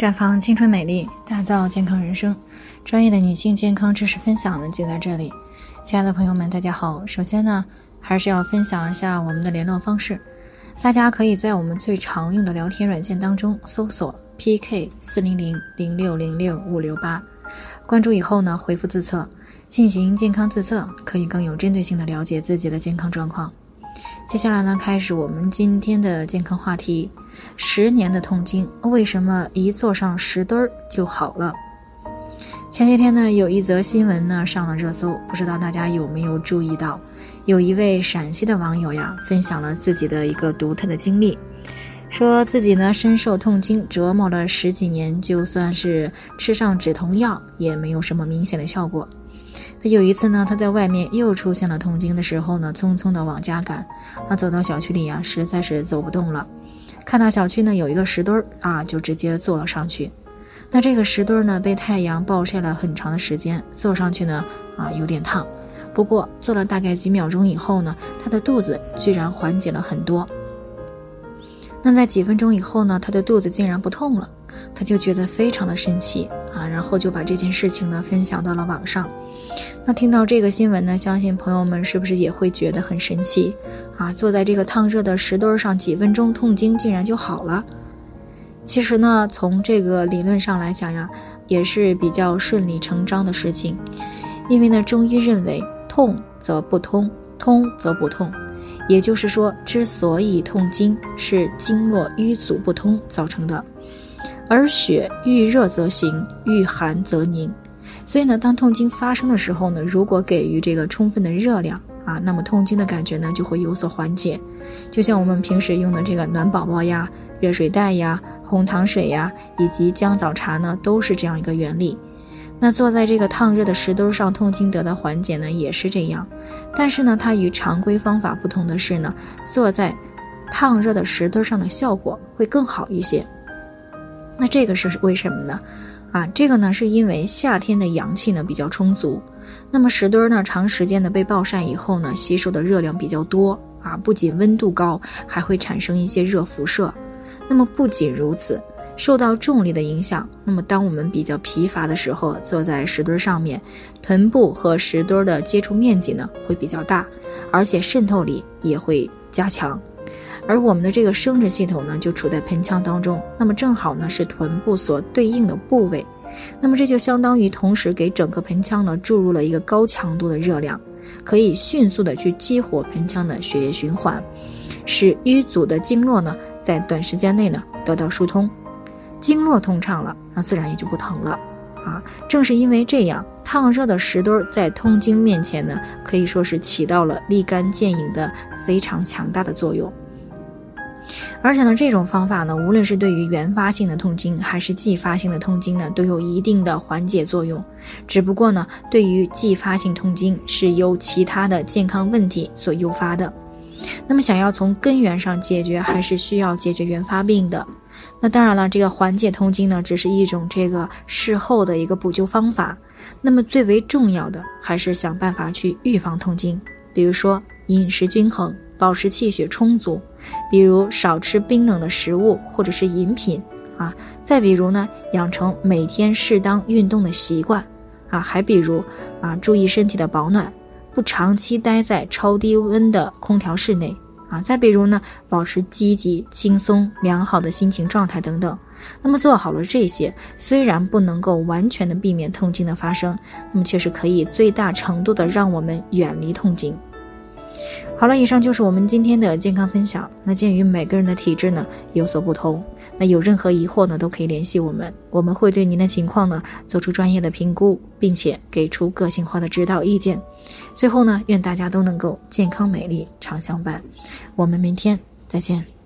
绽放青春美丽，打造健康人生。专业的女性健康知识分享呢，就在这里。亲爱的朋友们，大家好。首先呢，还是要分享一下我们的联络方式。大家可以在我们最常用的聊天软件当中搜索 PK 四零零零六零六五六八，关注以后呢，回复自测进行健康自测，可以更有针对性的了解自己的健康状况。接下来呢，开始我们今天的健康话题：十年的痛经为什么一坐上石墩儿就好了？前些天呢，有一则新闻呢上了热搜，不知道大家有没有注意到？有一位陕西的网友呀，分享了自己的一个独特的经历，说自己呢深受痛经折磨了十几年，就算是吃上止痛药，也没有什么明显的效果。他有一次呢，他在外面又出现了痛经的时候呢，匆匆的往家赶。那走到小区里呀，实在是走不动了。看到小区呢有一个石墩儿啊，就直接坐了上去。那这个石墩儿呢，被太阳暴晒了很长的时间，坐上去呢啊有点烫。不过坐了大概几秒钟以后呢，他的肚子居然缓解了很多。那在几分钟以后呢，他的肚子竟然不痛了，他就觉得非常的神奇啊，然后就把这件事情呢分享到了网上。那听到这个新闻呢，相信朋友们是不是也会觉得很神奇啊？坐在这个烫热的石墩上几分钟，痛经竟然就好了。其实呢，从这个理论上来讲呀，也是比较顺理成章的事情。因为呢，中医认为痛则不通，通则不痛，也就是说，之所以痛经是经络瘀阻不通造成的，而血遇热则行，遇寒则凝。所以呢，当痛经发生的时候呢，如果给予这个充分的热量啊，那么痛经的感觉呢就会有所缓解。就像我们平时用的这个暖宝宝呀、热水袋呀、红糖水呀，以及姜枣茶呢，都是这样一个原理。那坐在这个烫热的石墩上，痛经得到缓解呢，也是这样。但是呢，它与常规方法不同的是呢，坐在烫热的石墩上的效果会更好一些。那这个是为什么呢？啊，这个呢是因为夏天的阳气呢比较充足，那么石墩儿呢长时间的被暴晒以后呢，吸收的热量比较多啊，不仅温度高，还会产生一些热辐射。那么不仅如此，受到重力的影响，那么当我们比较疲乏的时候，坐在石墩上面，臀部和石墩的接触面积呢会比较大，而且渗透力也会加强。而我们的这个生殖系统呢，就处在盆腔当中，那么正好呢是臀部所对应的部位，那么这就相当于同时给整个盆腔呢注入了一个高强度的热量，可以迅速的去激活盆腔的血液循环，使淤阻的经络呢在短时间内呢得到疏通，经络通畅了，那自然也就不疼了啊。正是因为这样，烫热的石墩儿在痛经面前呢，可以说是起到了立竿见影的非常强大的作用。而且呢，这种方法呢，无论是对于原发性的痛经还是继发性的痛经呢，都有一定的缓解作用。只不过呢，对于继发性痛经是由其他的健康问题所诱发的。那么，想要从根源上解决，还是需要解决原发病的。那当然了，这个缓解痛经呢，只是一种这个事后的一个补救方法。那么，最为重要的还是想办法去预防痛经，比如说饮食均衡。保持气血充足，比如少吃冰冷的食物或者是饮品啊，再比如呢，养成每天适当运动的习惯啊，还比如啊，注意身体的保暖，不长期待在超低温的空调室内啊，再比如呢，保持积极、轻松、良好的心情状态等等。那么做好了这些，虽然不能够完全的避免痛经的发生，那么却是可以最大程度的让我们远离痛经。好了，以上就是我们今天的健康分享。那鉴于每个人的体质呢有所不同，那有任何疑惑呢都可以联系我们，我们会对您的情况呢做出专业的评估，并且给出个性化的指导意见。最后呢，愿大家都能够健康美丽常相伴。我们明天再见。